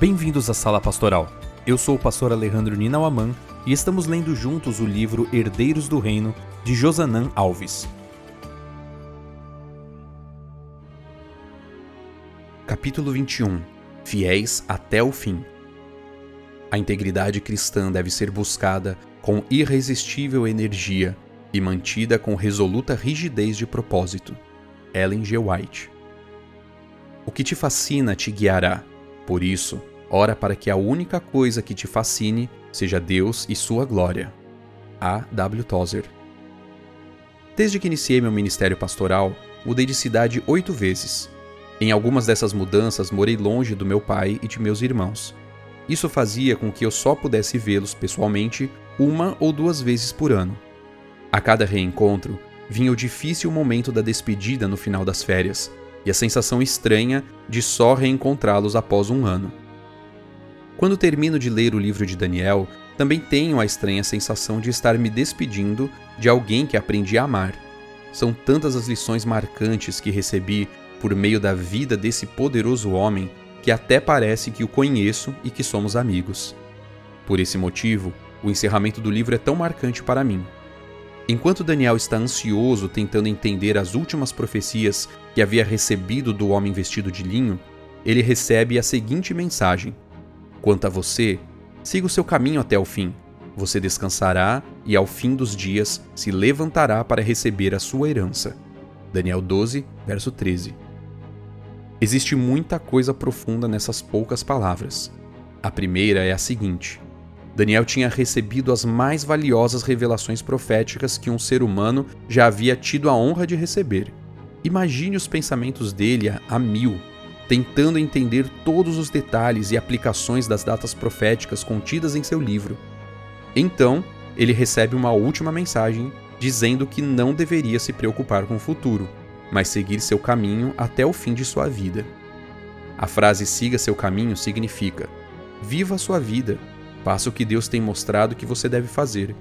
Bem-vindos à Sala Pastoral. Eu sou o pastor Alejandro Ninauaman e estamos lendo juntos o livro Herdeiros do Reino de Josanã Alves. Capítulo 21 Fiéis até o fim. A integridade cristã deve ser buscada com irresistível energia e mantida com resoluta rigidez de propósito. Ellen G. White. O que te fascina te guiará. Por isso, ora para que a única coisa que te fascine seja Deus e sua glória. A. W. Tozer. Desde que iniciei meu ministério pastoral, mudei de cidade oito vezes. Em algumas dessas mudanças, morei longe do meu pai e de meus irmãos. Isso fazia com que eu só pudesse vê-los pessoalmente uma ou duas vezes por ano. A cada reencontro, vinha o difícil momento da despedida no final das férias e a sensação estranha de só reencontrá-los após um ano. Quando termino de ler o livro de Daniel, também tenho a estranha sensação de estar me despedindo de alguém que aprendi a amar. São tantas as lições marcantes que recebi por meio da vida desse poderoso homem que até parece que o conheço e que somos amigos. Por esse motivo, o encerramento do livro é tão marcante para mim. Enquanto Daniel está ansioso tentando entender as últimas profecias que havia recebido do homem vestido de linho, ele recebe a seguinte mensagem: Quanto a você, siga o seu caminho até o fim. Você descansará e ao fim dos dias se levantará para receber a sua herança. Daniel 12, verso 13. Existe muita coisa profunda nessas poucas palavras. A primeira é a seguinte: Daniel tinha recebido as mais valiosas revelações proféticas que um ser humano já havia tido a honra de receber. Imagine os pensamentos dele a, mil, tentando entender todos os detalhes e aplicações das datas proféticas contidas em seu livro. Então, ele recebe uma última mensagem dizendo que não deveria se preocupar com o futuro, mas seguir seu caminho até o fim de sua vida. A frase siga seu caminho significa: viva sua vida, Faça o que Deus tem mostrado que você deve fazer.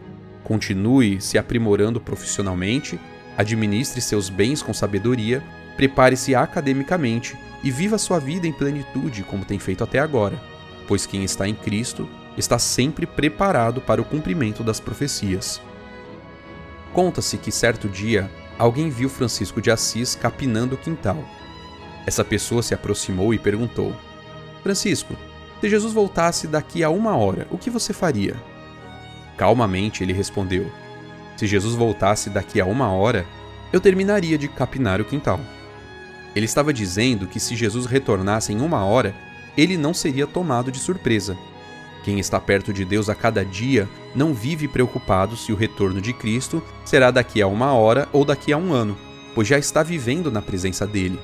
Continue se aprimorando profissionalmente, administre seus bens com sabedoria, prepare-se academicamente e viva sua vida em plenitude como tem feito até agora, pois quem está em Cristo está sempre preparado para o cumprimento das profecias. Conta-se que certo dia alguém viu Francisco de Assis capinando o quintal. Essa pessoa se aproximou e perguntou: Francisco, se Jesus voltasse daqui a uma hora, o que você faria? Calmamente ele respondeu: Se Jesus voltasse daqui a uma hora, eu terminaria de capinar o quintal. Ele estava dizendo que se Jesus retornasse em uma hora, ele não seria tomado de surpresa. Quem está perto de Deus a cada dia não vive preocupado se o retorno de Cristo será daqui a uma hora ou daqui a um ano, pois já está vivendo na presença dele.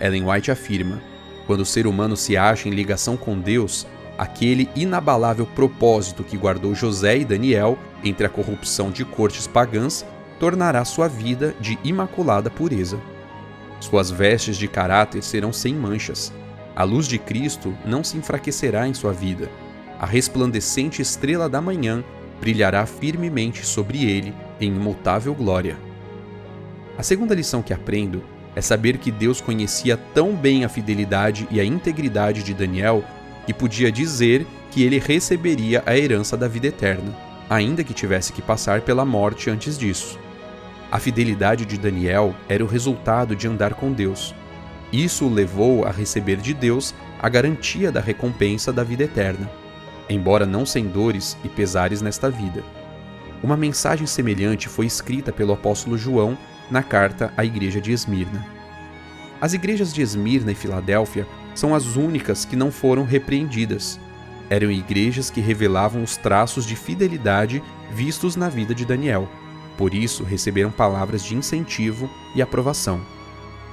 Ellen White afirma: quando o ser humano se acha em ligação com Deus, aquele inabalável propósito que guardou José e Daniel entre a corrupção de cortes pagãs tornará sua vida de imaculada pureza. Suas vestes de caráter serão sem manchas. A luz de Cristo não se enfraquecerá em sua vida. A resplandecente estrela da manhã brilhará firmemente sobre ele em imutável glória. A segunda lição que aprendo é saber que Deus conhecia tão bem a fidelidade e a integridade de Daniel que podia dizer que ele receberia a herança da vida eterna, ainda que tivesse que passar pela morte antes disso. A fidelidade de Daniel era o resultado de andar com Deus. Isso o levou a receber de Deus a garantia da recompensa da vida eterna, embora não sem dores e pesares nesta vida. Uma mensagem semelhante foi escrita pelo apóstolo João na carta à igreja de Esmirna. As igrejas de Esmirna e Filadélfia são as únicas que não foram repreendidas. Eram igrejas que revelavam os traços de fidelidade vistos na vida de Daniel. Por isso, receberam palavras de incentivo e aprovação.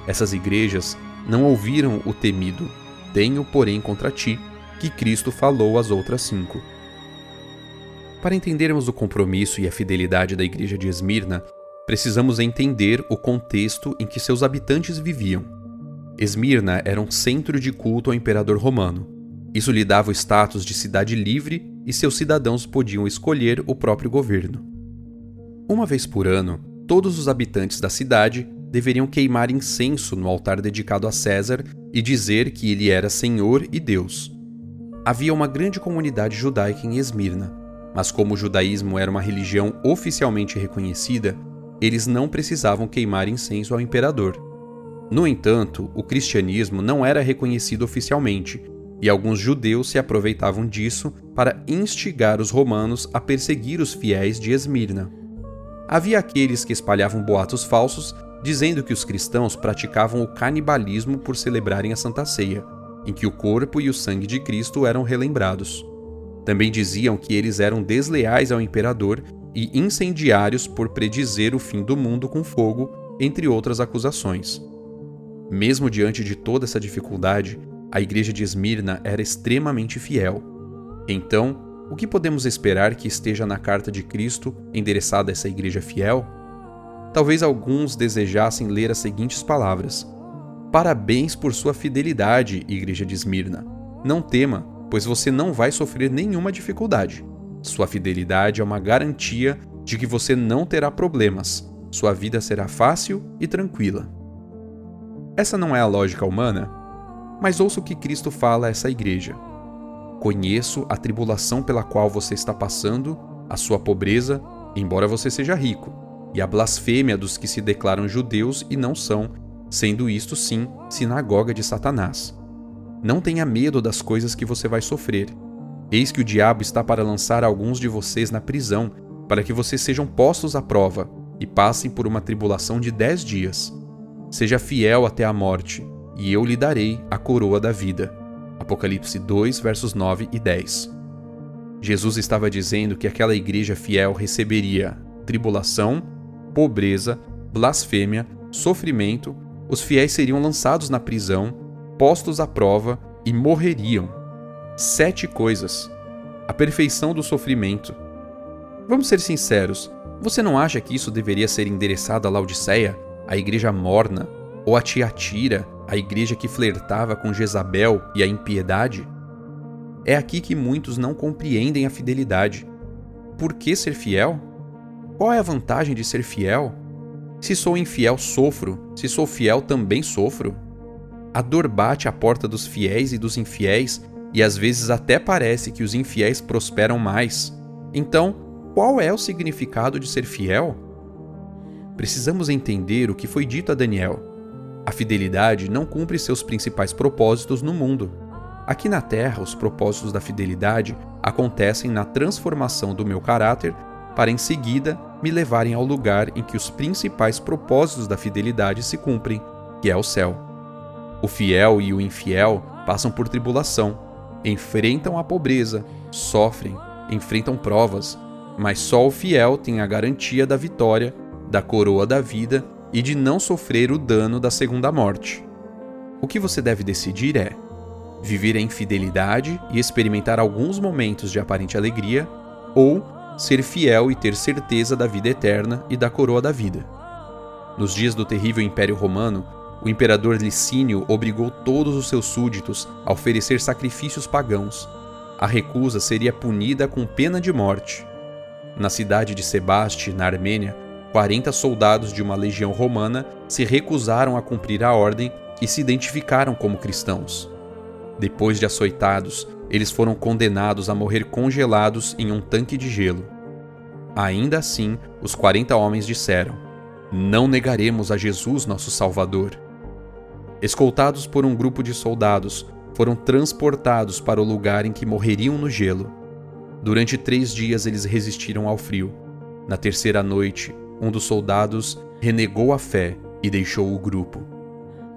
Essas igrejas não ouviram o temido: Tenho, porém, contra ti, que Cristo falou às outras cinco. Para entendermos o compromisso e a fidelidade da igreja de Esmirna, precisamos entender o contexto em que seus habitantes viviam. Esmirna era um centro de culto ao imperador romano. Isso lhe dava o status de cidade livre e seus cidadãos podiam escolher o próprio governo. Uma vez por ano, todos os habitantes da cidade deveriam queimar incenso no altar dedicado a César e dizer que ele era Senhor e Deus. Havia uma grande comunidade judaica em Esmirna, mas como o judaísmo era uma religião oficialmente reconhecida, eles não precisavam queimar incenso ao imperador. No entanto, o cristianismo não era reconhecido oficialmente, e alguns judeus se aproveitavam disso para instigar os romanos a perseguir os fiéis de Esmirna. Havia aqueles que espalhavam boatos falsos dizendo que os cristãos praticavam o canibalismo por celebrarem a Santa Ceia, em que o corpo e o sangue de Cristo eram relembrados. Também diziam que eles eram desleais ao imperador e incendiários por predizer o fim do mundo com fogo, entre outras acusações. Mesmo diante de toda essa dificuldade, a igreja de Esmirna era extremamente fiel. Então, o que podemos esperar que esteja na carta de Cristo endereçada a essa igreja fiel? Talvez alguns desejassem ler as seguintes palavras: Parabéns por sua fidelidade, igreja de Esmirna. Não tema, pois você não vai sofrer nenhuma dificuldade. Sua fidelidade é uma garantia de que você não terá problemas. Sua vida será fácil e tranquila. Essa não é a lógica humana? Mas ouça o que Cristo fala a essa igreja. Conheço a tribulação pela qual você está passando, a sua pobreza, embora você seja rico, e a blasfêmia dos que se declaram judeus e não são, sendo isto sim sinagoga de Satanás. Não tenha medo das coisas que você vai sofrer. Eis que o diabo está para lançar alguns de vocês na prisão, para que vocês sejam postos à prova e passem por uma tribulação de dez dias. Seja fiel até a morte, e eu lhe darei a coroa da vida. Apocalipse 2, versos 9 e 10. Jesus estava dizendo que aquela igreja fiel receberia tribulação, pobreza, blasfêmia, sofrimento, os fiéis seriam lançados na prisão, postos à prova e morreriam. Sete coisas. A perfeição do sofrimento. Vamos ser sinceros, você não acha que isso deveria ser endereçado à Laodiceia, a igreja morna, ou a Tiatira, a igreja que flertava com Jezabel e a impiedade? É aqui que muitos não compreendem a fidelidade. Por que ser fiel? Qual é a vantagem de ser fiel? Se sou infiel, sofro. Se sou fiel, também sofro. A dor bate à porta dos fiéis e dos infiéis, e às vezes até parece que os infiéis prosperam mais. Então, qual é o significado de ser fiel? Precisamos entender o que foi dito a Daniel. A fidelidade não cumpre seus principais propósitos no mundo. Aqui na Terra, os propósitos da fidelidade acontecem na transformação do meu caráter para em seguida me levarem ao lugar em que os principais propósitos da fidelidade se cumprem, que é o céu. O fiel e o infiel passam por tribulação, enfrentam a pobreza, sofrem, enfrentam provas, mas só o fiel tem a garantia da vitória, da coroa da vida e de não sofrer o dano da segunda morte. O que você deve decidir é viver em fidelidade e experimentar alguns momentos de aparente alegria, ou ser fiel e ter certeza da vida eterna e da coroa da vida. Nos dias do terrível Império Romano, o imperador Licínio obrigou todos os seus súditos a oferecer sacrifícios pagãos. A recusa seria punida com pena de morte. Na cidade de Sebaste, na Armênia, 40 soldados de uma legião romana se recusaram a cumprir a ordem e se identificaram como cristãos. Depois de açoitados, eles foram condenados a morrer congelados em um tanque de gelo. Ainda assim, os 40 homens disseram: Não negaremos a Jesus, nosso Salvador. Escoltados por um grupo de soldados, foram transportados para o lugar em que morreriam no gelo. Durante três dias eles resistiram ao frio. Na terceira noite, um dos soldados renegou a fé e deixou o grupo.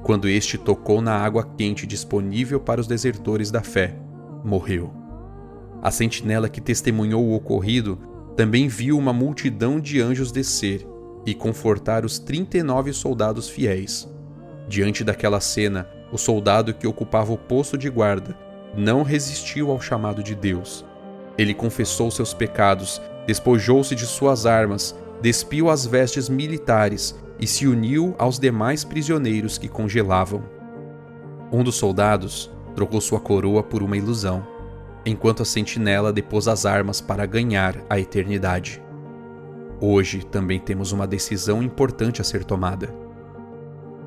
Quando este tocou na água quente disponível para os desertores da fé, morreu. A sentinela que testemunhou o ocorrido também viu uma multidão de anjos descer e confortar os 39 soldados fiéis. Diante daquela cena, o soldado que ocupava o posto de guarda não resistiu ao chamado de Deus. Ele confessou seus pecados, despojou-se de suas armas, despiu as vestes militares e se uniu aos demais prisioneiros que congelavam. Um dos soldados trocou sua coroa por uma ilusão, enquanto a sentinela depôs as armas para ganhar a eternidade. Hoje também temos uma decisão importante a ser tomada.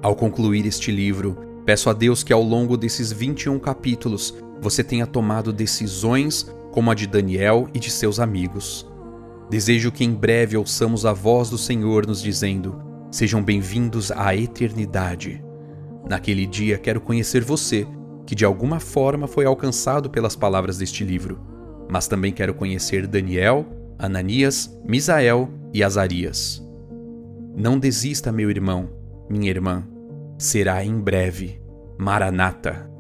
Ao concluir este livro, Peço a Deus que ao longo desses 21 capítulos você tenha tomado decisões como a de Daniel e de seus amigos. Desejo que em breve ouçamos a voz do Senhor nos dizendo: Sejam bem-vindos à eternidade. Naquele dia quero conhecer você, que de alguma forma foi alcançado pelas palavras deste livro, mas também quero conhecer Daniel, Ananias, Misael e Azarias. Não desista, meu irmão, minha irmã. Será em breve. Maranata.